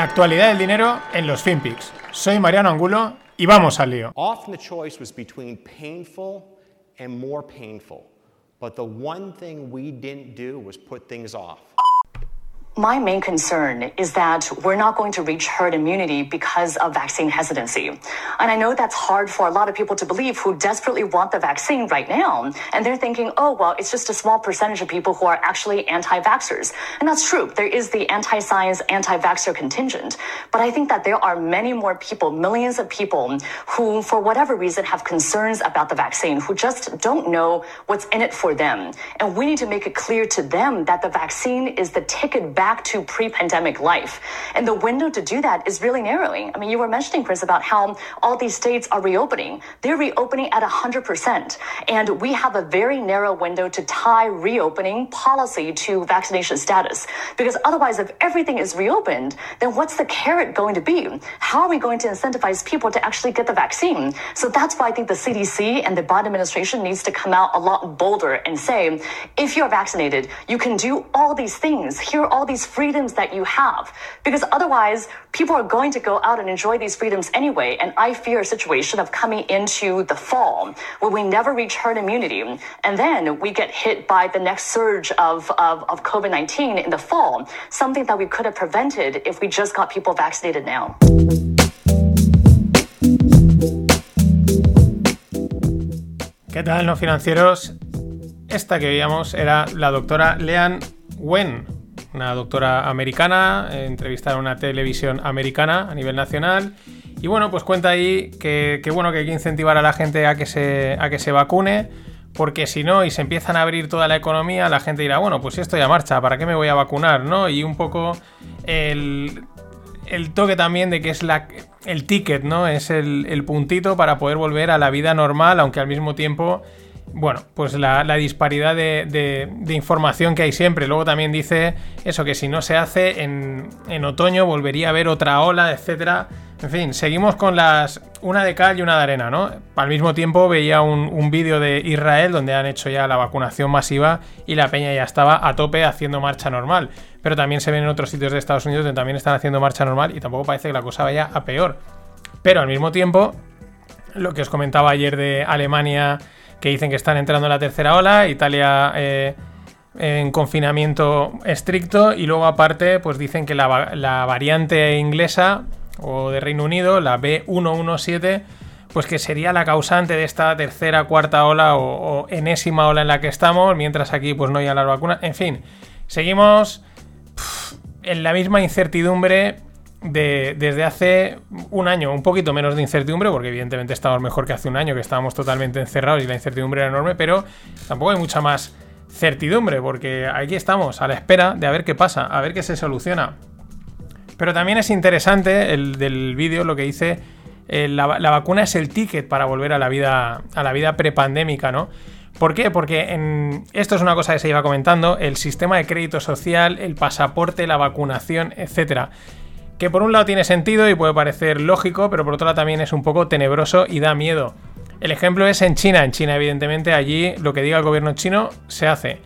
La actualidad del dinero en los FinPix. Soy Mariano Angulo y vamos al lío. Often the choice was between painful and more painful. But the one thing we didn't do was put things off. My main concern is that we're not going to reach herd immunity because of vaccine hesitancy. And I know that's hard for a lot of people to believe who desperately want the vaccine right now. And they're thinking, oh, well, it's just a small percentage of people who are actually anti vaxxers. And that's true. There is the anti science, anti vaxxer contingent. But I think that there are many more people, millions of people, who, for whatever reason, have concerns about the vaccine, who just don't know what's in it for them. And we need to make it clear to them that the vaccine is the ticket back to pre-pandemic life. And the window to do that is really narrowing. I mean, you were mentioning, Chris, about how all these states are reopening. They're reopening at 100%. And we have a very narrow window to tie reopening policy to vaccination status. Because otherwise, if everything is reopened, then what's the carrot going to be? How are we going to incentivize people to actually get the vaccine? So that's why I think the CDC and the Biden administration needs to come out a lot bolder and say, if you're vaccinated, you can do all these things. Here are all these freedoms that you have. Because otherwise, people are going to go out and enjoy these freedoms anyway. And I fear a situation of coming into the fall where we never reach herd immunity. And then we get hit by the next surge of, of, of COVID 19 in the fall, something that we could have prevented if we just got people vaccinated now. ¿Qué tal, no financieros? Esta que veíamos era la doctora Leanne Wen, una doctora americana, eh, entrevistada en una televisión americana a nivel nacional. Y bueno, pues cuenta ahí que, bueno, que hay que incentivar a la gente a que se, a que se vacune, porque si no, y se empiezan a abrir toda la economía, la gente dirá, bueno, pues si esto ya marcha, ¿para qué me voy a vacunar? ¿no? Y un poco el, el toque también de que es la, el ticket, ¿no? Es el, puntito para poder volver a la vida normal, aunque al mismo tiempo bueno, pues la, disparidad de, información que hay siempre. Luego también dice eso, que si no se hace en, otoño volvería a haber otra ola, etcétera. En fin, seguimos con las. una de cal y una de arena, ¿no? Al mismo tiempo veía un, un vídeo de Israel donde han hecho ya la vacunación masiva y la peña ya estaba a tope haciendo marcha normal. Pero también se ven en otros sitios de Estados Unidos donde también están haciendo marcha normal y tampoco parece que la cosa vaya a peor. Pero al mismo tiempo, lo que os comentaba ayer de Alemania que dicen que están entrando en la tercera ola, Italia eh, en confinamiento estricto y luego aparte pues dicen que la, variante inglesa o de Reino Unido, la B117, pues que sería la causante de esta tercera, cuarta ola o, enésima ola en la que estamos, mientras aquí pues no hay las vacunas. En fin, seguimos en la misma incertidumbre desde hace un año, un poquito menos de incertidumbre, porque evidentemente estamos mejor que hace un año, que estábamos totalmente encerrados y la incertidumbre era enorme, pero tampoco hay mucha más certidumbre, porque aquí estamos a la espera de a ver qué pasa, a ver qué se soluciona. Pero también es interesante el del vídeo lo que dice, eh, la, vacuna es el ticket para volver a la vida, a la vida prepandémica, ¿no? ¿Por qué? Porque esto es una cosa que se iba comentando, el sistema de crédito social, el pasaporte, la vacunación, etcétera que por un lado tiene sentido y puede parecer lógico, pero por otro lado también es un poco tenebroso y da miedo. El ejemplo es en China. En China, evidentemente, allí lo que diga el gobierno chino se hace.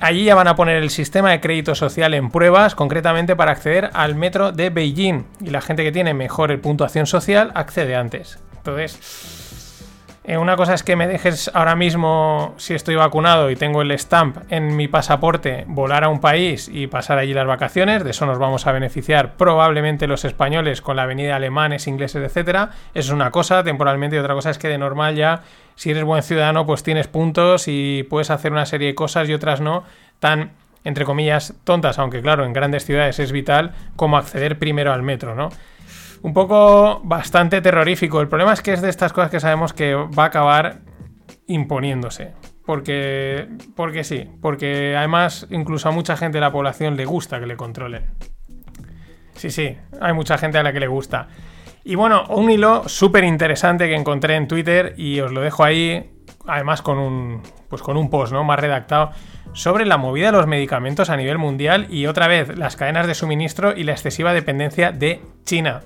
Allí ya van a poner el sistema de crédito social en pruebas, concretamente para acceder al metro de Beijing. Y la gente que tiene mejor puntuación social accede antes. Entonces, eh, una cosa es que me dejes ahora mismo, si estoy vacunado y tengo el stamp en mi pasaporte, volar a un país y pasar allí las vacaciones. De eso nos vamos a beneficiar probablemente los españoles con la venida de alemanes, ingleses, etcétera. Eso es una cosa temporalmente y otra cosa es que de normal ya, si eres buen ciudadano, pues tienes puntos y puedes hacer una serie de cosas y otras no tan entre comillas tontas, aunque claro, en grandes ciudades es vital como acceder primero al metro, ¿no? Un poco bastante terrorífico. El problema es que es de estas cosas que sabemos que va a acabar imponiéndose. Porque, porque sí, porque además incluso a mucha gente de la población le gusta que le controlen. Sí, sí, hay mucha gente a la que le gusta. Y bueno, un hilo súper interesante que encontré en Twitter y os lo dejo ahí, además con un, pues con un post ¿no? más redactado, sobre la movida de los medicamentos a nivel mundial y otra vez las cadenas de suministro y la excesiva dependencia de China.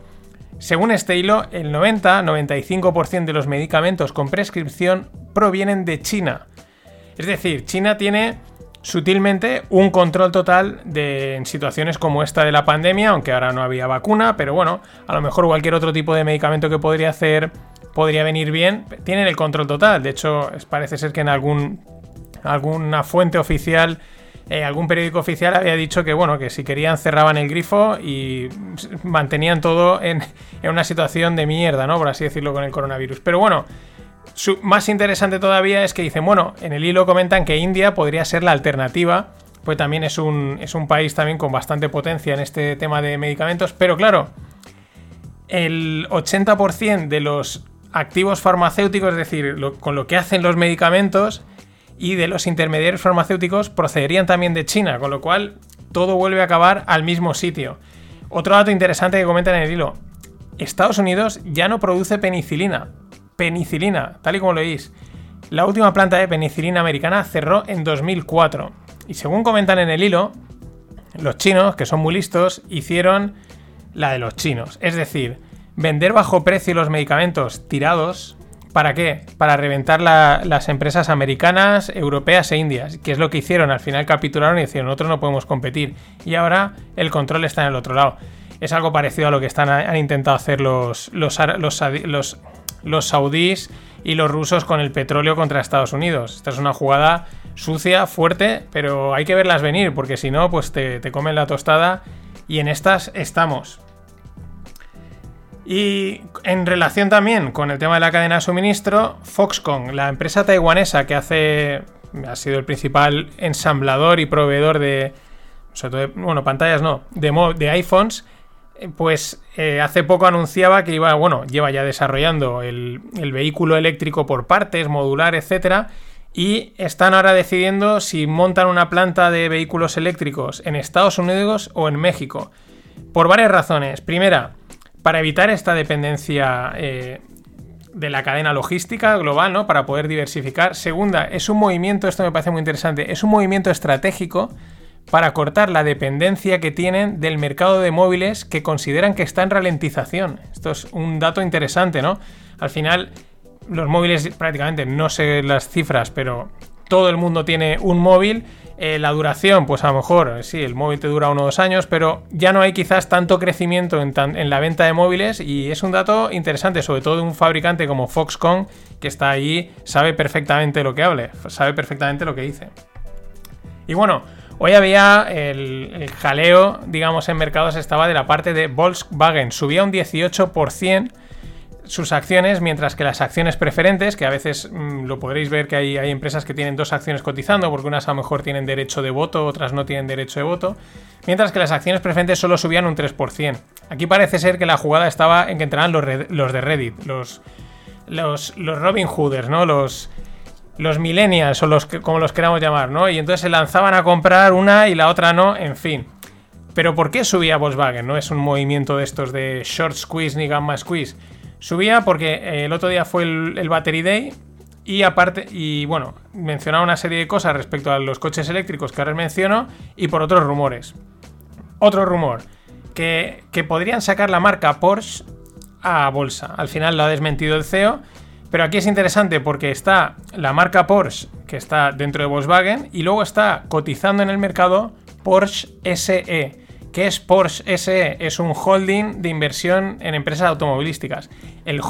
Según este hilo, el 90-95% de los medicamentos con prescripción provienen de China. Es decir, China tiene sutilmente un control total de en situaciones como esta de la pandemia, aunque ahora no había vacuna, pero bueno, a lo mejor cualquier otro tipo de medicamento que podría hacer podría venir bien, tienen el control total. De hecho, parece ser que en algún alguna fuente oficial eh, algún periódico oficial había dicho que bueno, que si querían cerraban el grifo y mantenían todo en, una situación de mierda, ¿no? Por así decirlo con el coronavirus. Pero bueno, más interesante todavía es que dicen, bueno, en el hilo comentan que India podría ser la alternativa, pues también es un, es un país también con bastante potencia en este tema de medicamentos, pero claro, el 80% de los activos farmacéuticos, es decir, con lo que hacen los medicamentos y de los intermediarios farmacéuticos procederían también de China, con lo cual todo vuelve a acabar al mismo sitio. Otro dato interesante que comentan en el hilo, Estados Unidos ya no produce penicilina, penicilina, tal y como lo veis. La última planta de penicilina americana cerró en 2004. Y según comentan en el hilo, los chinos, que son muy listos, hicieron la de los chinos. Es decir, vender bajo precio los medicamentos tirados. ¿Para qué? Para reventar las empresas americanas, europeas e indias. Que es lo que hicieron. Al final capitularon y dijeron, nosotros no podemos competir. Y ahora el control está en el otro lado. Es algo parecido a lo que están, han intentado hacer los, los, los los saudíes y los rusos con el petróleo contra Estados Unidos. Esta es una jugada sucia, fuerte, pero hay que verlas venir, porque si no, pues te, comen la tostada y en estas estamos. Y en relación también con el tema de la cadena de suministro, Foxconn, la empresa taiwanesa que hace ha sido el principal ensamblador y proveedor de, bueno, pantallas no, de, iPhones, pues eh, hace poco anunciaba que iba, bueno, lleva ya desarrollando el, vehículo eléctrico por partes, modular, etcétera, y están ahora decidiendo si montan una planta de vehículos eléctricos en Estados Unidos o en México. Por varias razones. Primera, para evitar esta dependencia eh, de la cadena logística global, ¿no? Para poder diversificar. Segunda, es un movimiento, esto me parece muy interesante, es un movimiento estratégico para cortar la dependencia que tienen del mercado de móviles que consideran que está en ralentización. Esto es un dato interesante, ¿no? Al final, los móviles prácticamente, no sé las cifras, pero todo el mundo tiene un móvil. Eh, la duración, pues a lo mejor, sí, el móvil te dura uno o dos años, pero ya no hay quizás tanto crecimiento en, la venta de móviles y es un dato interesante, sobre todo de un fabricante como Foxconn, que está ahí, sabe perfectamente lo que hable, sabe perfectamente lo que dice. Y bueno, Hoy había el, jaleo, digamos, en mercados estaba de la parte de Volkswagen. Subía un 18% sus acciones, mientras que las acciones preferentes, que a veces mm, lo podréis ver que hay, hay, empresas que tienen dos acciones cotizando, porque unas a lo mejor tienen derecho de voto, otras no tienen derecho de voto, mientras que las acciones preferentes solo subían un 3%. Aquí parece ser que la jugada estaba en que entraran los, los de Reddit, los, los, los Robin Hooders, ¿no? Los, los millennials o los que, como los queramos llamar, ¿no? Y entonces se lanzaban a comprar una y la otra no, en fin. Pero ¿por qué subía Volkswagen? No es un movimiento de estos de short squeeze ni gamma squeeze. Subía porque eh, el otro día fue el, Battery Day y aparte, y bueno, mencionaba una serie de cosas respecto a los coches eléctricos que ahora menciono y por otros rumores. Otro rumor, que, que podrían sacar la marca Porsche a bolsa. Al final lo ha desmentido el CEO pero aquí es interesante porque está la marca Porsche, que está dentro de Volkswagen, y luego está cotizando en el mercado Porsche SE. ¿Qué es Porsche SE? Es un holding de inversión en empresas automovilísticas. El,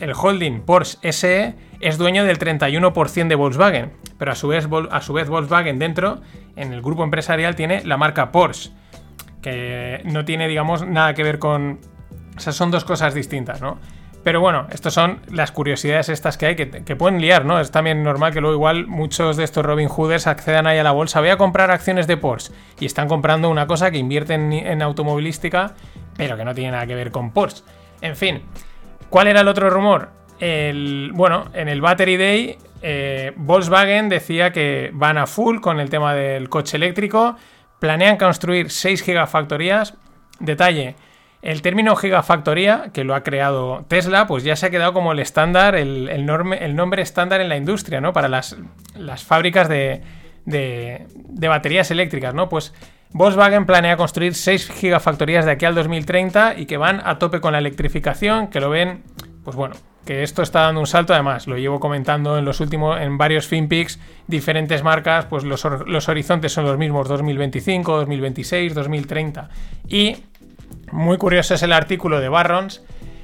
el holding Porsche SE es dueño del 31% de Volkswagen, pero a su, vez, a su vez Volkswagen dentro, en el grupo empresarial, tiene la marca Porsche, que no tiene, digamos, nada que ver con... O sea, son dos cosas distintas, ¿no? Pero bueno, estas son las curiosidades estas que hay que, pueden liar, ¿no? Es también normal que luego igual muchos de estos Robin Hooders accedan ahí a la bolsa. Voy a comprar acciones de Porsche y están comprando una cosa que invierten en automovilística, pero que no tiene nada que ver con Porsche. En fin, ¿cuál era el otro rumor? Bueno, en el Battery Day, eh, Volkswagen decía que van a full con el tema del coche eléctrico, planean construir 6 gigafactorías. Detalle, el término gigafactoría, que lo ha creado Tesla, pues ya se ha quedado como el estándar, el, nombre estándar en la industria, ¿no? Para las, fábricas de, baterías eléctricas, ¿no? Pues Volkswagen planea construir 6 gigafactorías de aquí al 2030 y que van a tope con la electrificación, que lo ven, pues bueno, que esto está dando un salto, además, lo llevo comentando en los últimos, en varios FinPix, diferentes marcas, pues los horizontes son los mismos, 2025, 2026, 2030. Y muy curioso es el artículo de Barrons,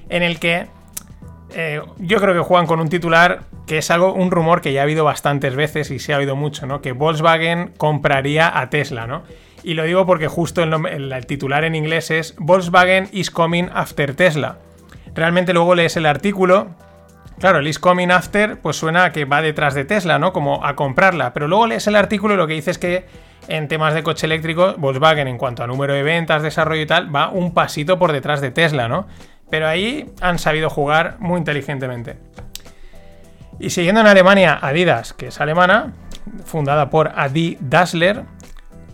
en el que eh, yo creo que juegan con un titular que es algo, un rumor que ya ha habido bastantes veces y se ha oído mucho, ¿no? Que Volkswagen compraría a Tesla, ¿no? Y lo digo porque justo el, titular en inglés es Volkswagen is coming after Tesla. Realmente luego lees el artículo Claro, el is coming after, pues suena a que va detrás de Tesla, ¿no? Como a comprarla. Pero luego lees el artículo y lo que dice es que en temas de coche eléctrico, Volkswagen, en cuanto a número de ventas, desarrollo y tal, va un pasito por detrás de Tesla, ¿no? Pero ahí han sabido jugar muy inteligentemente. Y siguiendo en Alemania, Adidas, que es alemana, fundada por Adi Dassler,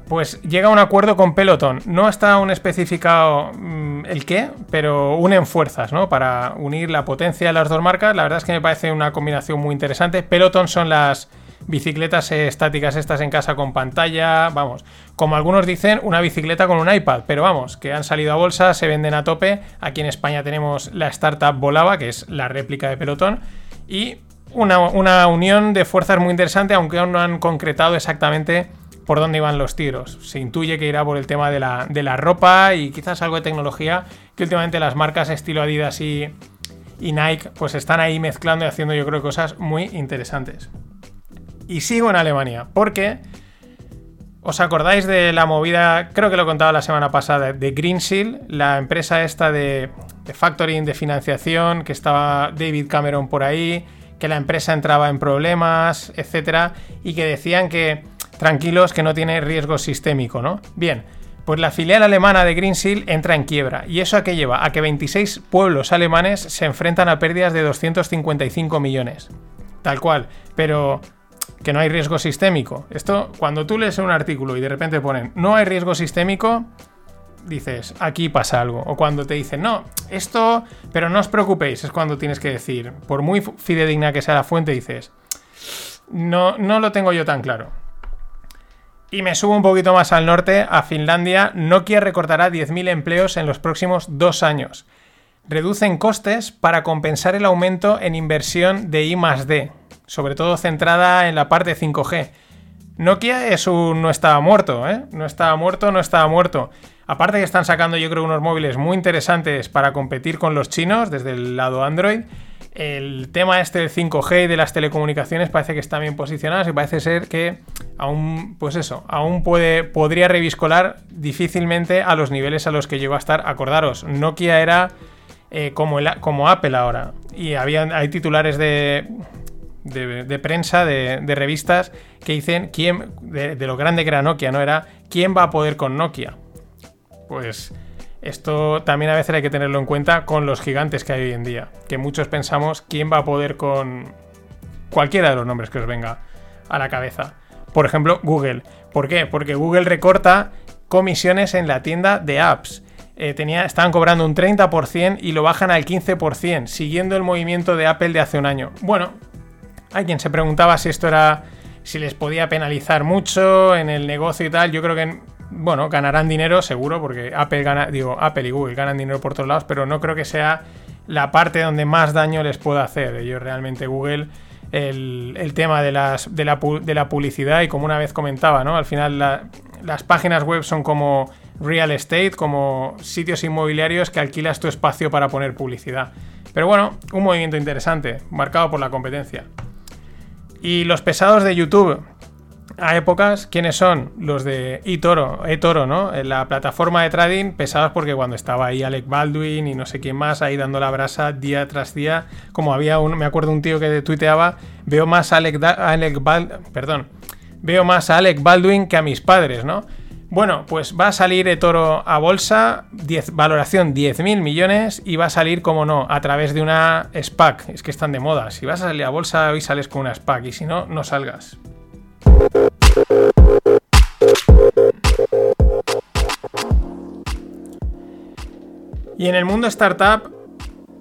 pues llega a un acuerdo con Peloton. No está aún especificado mm, el qué, pero unen fuerzas, ¿no? Para unir la potencia de las dos marcas. La verdad es que me parece una combinación muy interesante. Peloton son las bicicletas estáticas estas en casa con pantalla, vamos, como algunos dicen, una bicicleta con un iPad, pero vamos, que han salido a bolsa, se venden a tope. Aquí en España tenemos la startup Volava, que es la réplica de Peloton, y una, una unión de fuerzas muy interesante, aunque aún no han concretado exactamente por dónde iban los tiros. Se intuye que irá por el tema de la, ropa y quizás algo de tecnología, que últimamente las marcas estilo Adidas y, Nike pues están ahí mezclando y haciendo yo creo cosas muy interesantes. Y sigo en Alemania, porque ¿Os acordáis de la movida, creo que lo contaba la semana pasada, de Greensill, la empresa esta de, de, factoring, de financiación, que estaba David Cameron por ahí, que la empresa entraba en problemas, etcétera, y que decían que tranquilos que no tiene riesgo sistémico, ¿no? Bien, pues la filial alemana de Greensill entra en quiebra. ¿Y eso a qué lleva? A que 26 pueblos alemanes se enfrentan a pérdidas de 255 millones. Tal cual. Pero que no hay riesgo sistémico. Esto, cuando tú lees un artículo y de repente ponen no hay riesgo sistémico, dices, aquí pasa algo. O cuando te dicen, no, esto, pero no os preocupéis, es cuando tienes que decir, por muy fidedigna que sea la fuente, dices, no, no lo tengo yo tan claro. Y me subo un poquito más al norte, a Finlandia. Nokia recortará 10.000 empleos en los próximos dos años. Reducen costes para compensar el aumento en inversión de I +D, sobre todo centrada en la parte 5G. Nokia es un no estaba muerto, ¿eh? No estaba muerto, no estaba muerto. Aparte que están sacando yo creo unos móviles muy interesantes para competir con los chinos desde el lado Android el tema este del 5G y de las telecomunicaciones parece que está bien posicionado y parece ser que aún, pues eso, aún puede, podría reviscolar difícilmente a los niveles a los que llegó a estar. Acordaros, Nokia era eh, como, como Apple ahora y había, hay titulares de, de, prensa, de, revistas que dicen quién, de, lo grande que era Nokia, ¿no? Era quién va a poder con Nokia. Pues esto también a veces hay que tenerlo en cuenta con los gigantes que hay hoy en día. Que muchos pensamos quién va a poder con cualquiera de los nombres que os venga a la cabeza. Por ejemplo, Google. ¿Por qué? Porque Google recorta comisiones en la tienda de apps. Eh, estaban cobrando un 30% y lo bajan al 15%, siguiendo el movimiento de Apple de hace un año. Bueno, hay quien se preguntaba si esto era. si les podía penalizar mucho en el negocio y tal. Yo creo que bueno, ganarán dinero seguro, porque Apple digo, Apple y Google ganan dinero por todos lados, pero no creo que sea la parte donde más daño les pueda hacer. Ellos realmente Google, el, tema de, la, publicidad, y como una vez comentaba, ¿no? Al final las páginas web son como real estate, como sitios inmobiliarios que alquilas tu espacio para poner publicidad. Pero bueno, un movimiento interesante, marcado por la competencia. Y los pesados de YouTube, a épocas, ¿quiénes son? Los de eToro, eToro, ¿no? En la plataforma de trading, pesados porque cuando estaba ahí Alec Baldwin y no sé quién más, ahí dando la brasa día tras día, como había un, me acuerdo un tío que tuiteaba, veo más a Alec, Alec perdón, veo más a Alec Baldwin que a mis padres, ¿no? Bueno, pues va a salir eToro a bolsa, 10, valoración 10.000 millones y va a salir, como no, a través de una SPAC. Es que están de moda. Si vas a salir a bolsa, hoy sales con una SPAC y si no, no salgas. Y en el mundo startup,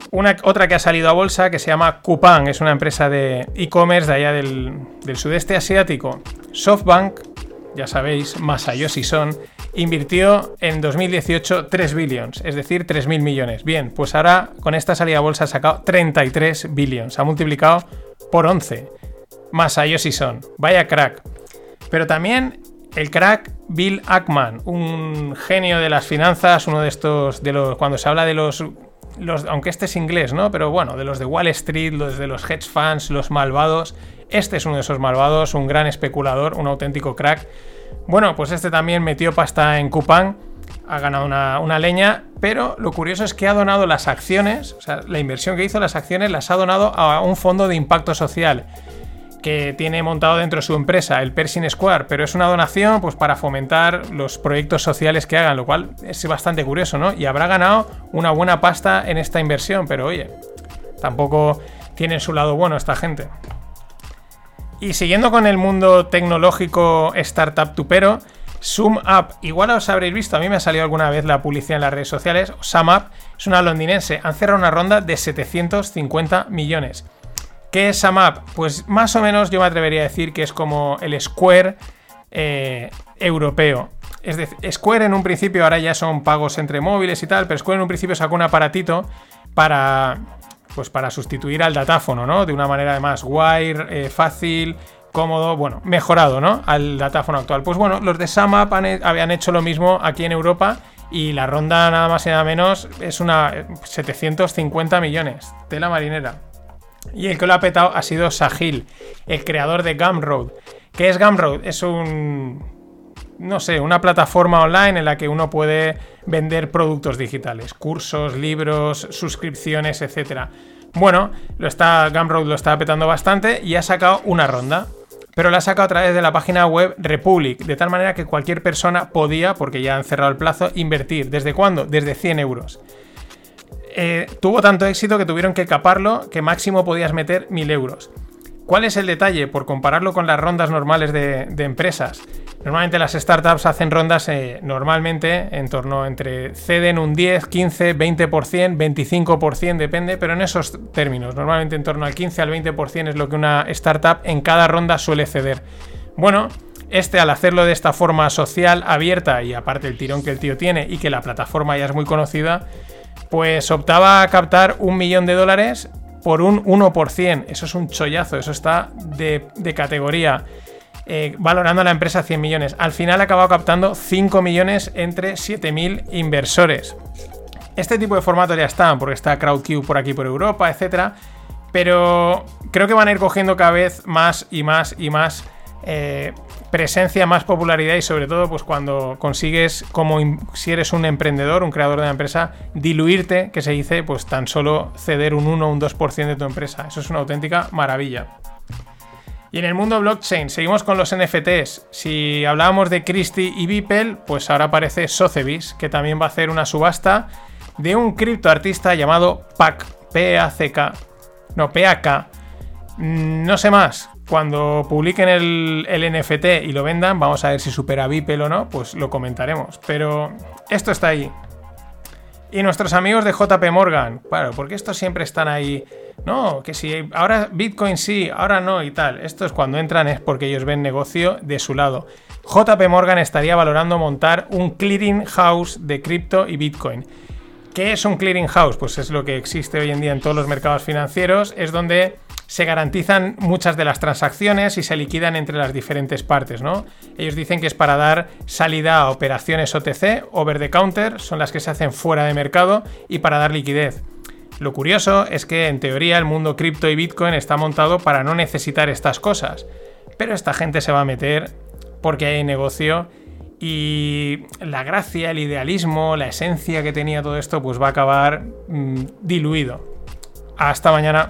una, otra que ha salido a bolsa que se llama Coupang, es una empresa de e-commerce de allá del, sudeste asiático. SoftBank, ya sabéis, Masayoshi Son, invirtió en 2018 3 billions, es decir, 3.000 millones. Bien, pues ahora con esta salida a bolsa ha sacado 33 billions, ha multiplicado por 11. Más a ellos y son. Vaya crack. Pero también el crack Bill Ackman, un genio de las finanzas, uno de estos, de los, cuando se habla de los, los, aunque este es inglés, ¿no? Pero bueno, de los de Wall Street, los de los hedge funds, los malvados, este es uno de esos malvados, un gran especulador, un auténtico crack. Bueno, pues este también metió pasta en Coupang, ha ganado una, una, leña, pero lo curioso es que ha donado las acciones, o sea, la inversión que hizo las acciones las ha donado a un fondo de impacto social que tiene montado dentro de su empresa, el Pershing Square, pero es una donación pues, para fomentar los proyectos sociales que hagan, lo cual es bastante curioso, ¿no? Y habrá ganado una buena pasta en esta inversión, pero oye, tampoco tiene su lado bueno esta gente. Y siguiendo con el mundo tecnológico startup tupero, SumUp, igual os habréis visto, a mí me ha salido alguna vez la publicidad en las redes sociales, SumUp es una londinense, han cerrado una ronda de 750 millones. ¿Qué es SumUp? Pues más o menos yo me atrevería a decir que es como el Square eh, europeo. Es decir, Square en un principio ahora ya son pagos entre móviles y tal, pero Square en un principio sacó un aparatito para, pues para sustituir al datáfono, ¿no? De una manera además wire, eh, fácil, cómodo, bueno, mejorado, ¿no? Al datáfono actual. Pues bueno, los de SumUp habían hecho lo mismo aquí en Europa y la ronda nada más y nada menos es una 750 eh, millones. Tela marinera. Y el que lo ha petado ha sido Sahil, el creador de Gumroad. ¿Qué es Gumroad? Es un. No sé, una plataforma online en la que uno puede vender productos digitales, cursos, libros, suscripciones, etc. Bueno, lo está, Gumroad lo está petando bastante y ha sacado una ronda. Pero la ha sacado a través de la página web Republic, de tal manera que cualquier persona podía, porque ya han cerrado el plazo, invertir. ¿Desde cuándo? Desde 100 euros. Eh, tuvo tanto éxito que tuvieron que caparlo que máximo podías meter 1000 euros. ¿Cuál es el detalle? Por compararlo con las rondas normales de, empresas. Normalmente las startups hacen rondas eh, normalmente en torno entre ceden un 10, 15, 20%, 25%, depende, pero en esos términos, normalmente en torno al 15 al 20% es lo que una startup en cada ronda suele ceder. Bueno, este al hacerlo de esta forma social, abierta y aparte el tirón que el tío tiene y que la plataforma ya es muy conocida, pues optaba a captar un millón de dólares por un 1%. Eso es un chollazo, eso está de, categoría. Eh, valorando a la empresa 100 millones. Al final ha acabado captando 5 millones entre 7.000 inversores. Este tipo de formatos ya están, porque está CrowdCube por aquí por Europa, etc. Pero creo que van a ir cogiendo cada vez más y más y más eh, presencia, más popularidad y sobre todo pues cuando consigues como si eres un emprendedor, un creador de una empresa, diluirte, que se dice, pues tan solo ceder un 1 o un 2% de tu empresa. Eso es una auténtica maravilla. Y en el mundo blockchain, seguimos con los NFTs. Si hablábamos de Christie y Beeple, pues ahora aparece Sotheby's, que también va a hacer una subasta de un criptoartista llamado PAC, P-A-C-K, no, P-A-K. Mm, no sé más, cuando publiquen el, NFT y lo vendan, vamos a ver si supera Beeple o no, pues lo comentaremos. Pero esto está ahí. Y nuestros amigos de JP Morgan, claro, porque estos siempre están ahí. No, que si ahora Bitcoin sí, ahora no y tal. Esto es cuando entran es porque ellos ven negocio de su lado. JP Morgan estaría valorando montar un clearing house de cripto y Bitcoin. ¿Qué es un clearing house? Pues es lo que existe hoy en día en todos los mercados financieros. Es donde se garantizan muchas de las transacciones y se liquidan entre las diferentes partes, ¿no? Ellos dicen que es para dar salida a operaciones OTC, over the counter, son las que se hacen fuera de mercado y para dar liquidez. Lo curioso es que en teoría el mundo cripto y Bitcoin está montado para no necesitar estas cosas, pero esta gente se va a meter porque hay negocio y la gracia, el idealismo, la esencia que tenía todo esto pues va a acabar mm, diluido. Hasta mañana.